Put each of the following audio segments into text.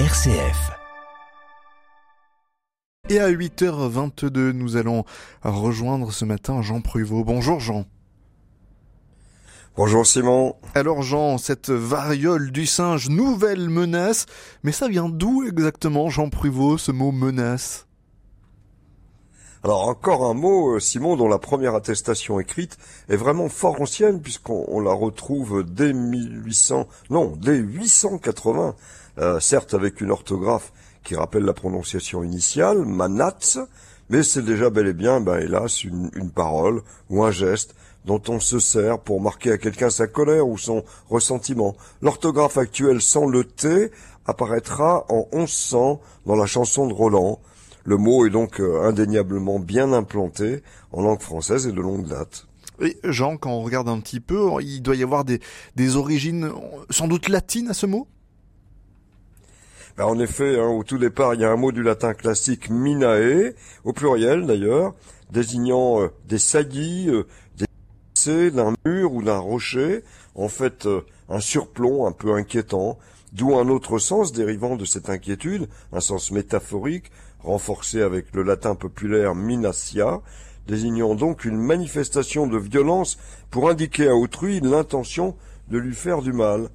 RCF. Et à 8h22, nous allons rejoindre ce matin Jean Pruvot. Bonjour Jean. Bonjour Simon. Alors Jean, cette variole du singe, nouvelle menace, mais ça vient d'où exactement Jean Pruvot, ce mot menace? Alors encore un mot, euh, Simon, dont la première attestation écrite est vraiment fort ancienne puisqu'on la retrouve dès 1800, non, dès 880, euh, certes avec une orthographe qui rappelle la prononciation initiale, manats, mais c'est déjà bel et bien, ben hélas, une, une parole ou un geste dont on se sert pour marquer à quelqu'un sa colère ou son ressentiment. L'orthographe actuelle sans le T apparaîtra en 1100 dans la chanson de Roland, le mot est donc euh, indéniablement bien implanté en langue française et de longue date. Et Jean, quand on regarde un petit peu, il doit y avoir des, origines sans doute latines à ce mot? Ben en effet, hein, au tout départ, il y a un mot du latin classique minae, au pluriel d'ailleurs, désignant euh, des saillies, euh, des d'un mur ou d'un rocher, en fait un surplomb un peu inquiétant, d'où un autre sens dérivant de cette inquiétude, un sens métaphorique, renforcé avec le latin populaire minacia, désignant donc une manifestation de violence pour indiquer à autrui l'intention de lui faire du mal.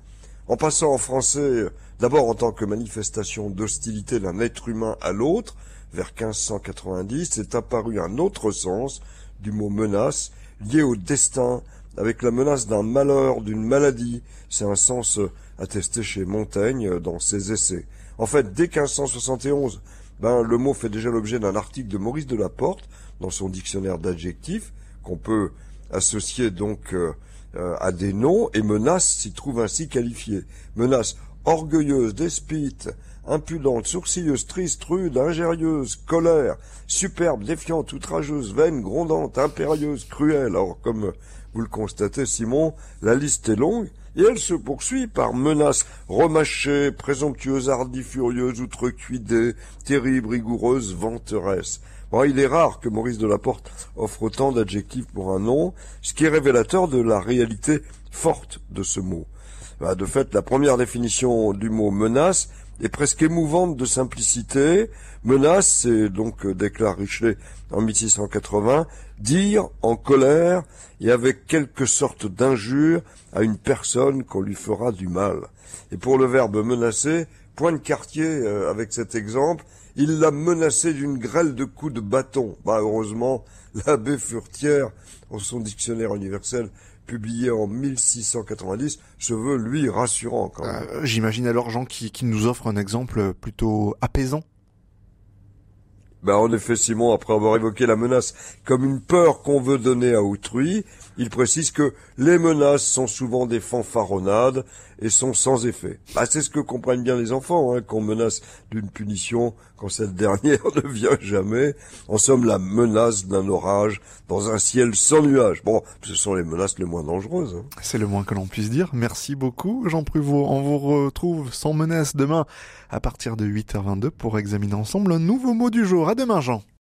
En passant en français, d'abord en tant que manifestation d'hostilité d'un être humain à l'autre, vers 1590, est apparu un autre sens du mot menace, lié au destin, avec la menace d'un malheur, d'une maladie. C'est un sens attesté chez Montaigne dans ses essais. En fait, dès 1571, ben, le mot fait déjà l'objet d'un article de Maurice Delaporte dans son dictionnaire d'adjectifs, qu'on peut associer donc euh, euh, à des noms, et menace s'y trouve ainsi qualifiée. Menace orgueilleuse, despite, impudente, sourcilleuse, triste, rude, ingérieuse, colère, superbe, défiante, outrageuse, vaine, grondante, impérieuse, cruelle. Alors, comme vous le constatez, Simon, la liste est longue, et elle se poursuit par menaces remâchées, présomptueuses, hardies, furieuses, outrecuidées, terribles, rigoureuses, venteresses. Bon, il est rare que Maurice Delaporte offre autant d'adjectifs pour un nom, ce qui est révélateur de la réalité forte de ce mot. Bah, de fait, la première définition du mot menace est presque émouvante de simplicité. Menace, c'est donc, euh, déclare Richelet en 1680, dire en colère et avec quelque sorte d'injure à une personne qu'on lui fera du mal. Et pour le verbe menacer, point de quartier euh, avec cet exemple, il l'a menacé d'une grêle de coups de bâton. Bah, heureusement, l'abbé Furtière, en son dictionnaire universel, publié en 1690, se veut, lui, rassurant. Quand même. Euh, j'imagine alors Jean qui, qui nous offre un exemple plutôt apaisant. Ben, en effet, Simon, après avoir évoqué la menace comme une peur qu'on veut donner à autrui, il précise que les menaces sont souvent des fanfaronnades et sont sans effet. Bah, c'est ce que comprennent bien les enfants, hein, qu'on menace d'une punition quand cette dernière ne vient jamais. En somme, la menace d'un orage dans un ciel sans nuages. Bon, ce sont les menaces les moins dangereuses. Hein. C'est le moins que l'on puisse dire. Merci beaucoup, Jean Pruvot. On vous retrouve sans menace demain à partir de 8h22 pour examiner ensemble un nouveau mot du jour. À demain, Jean.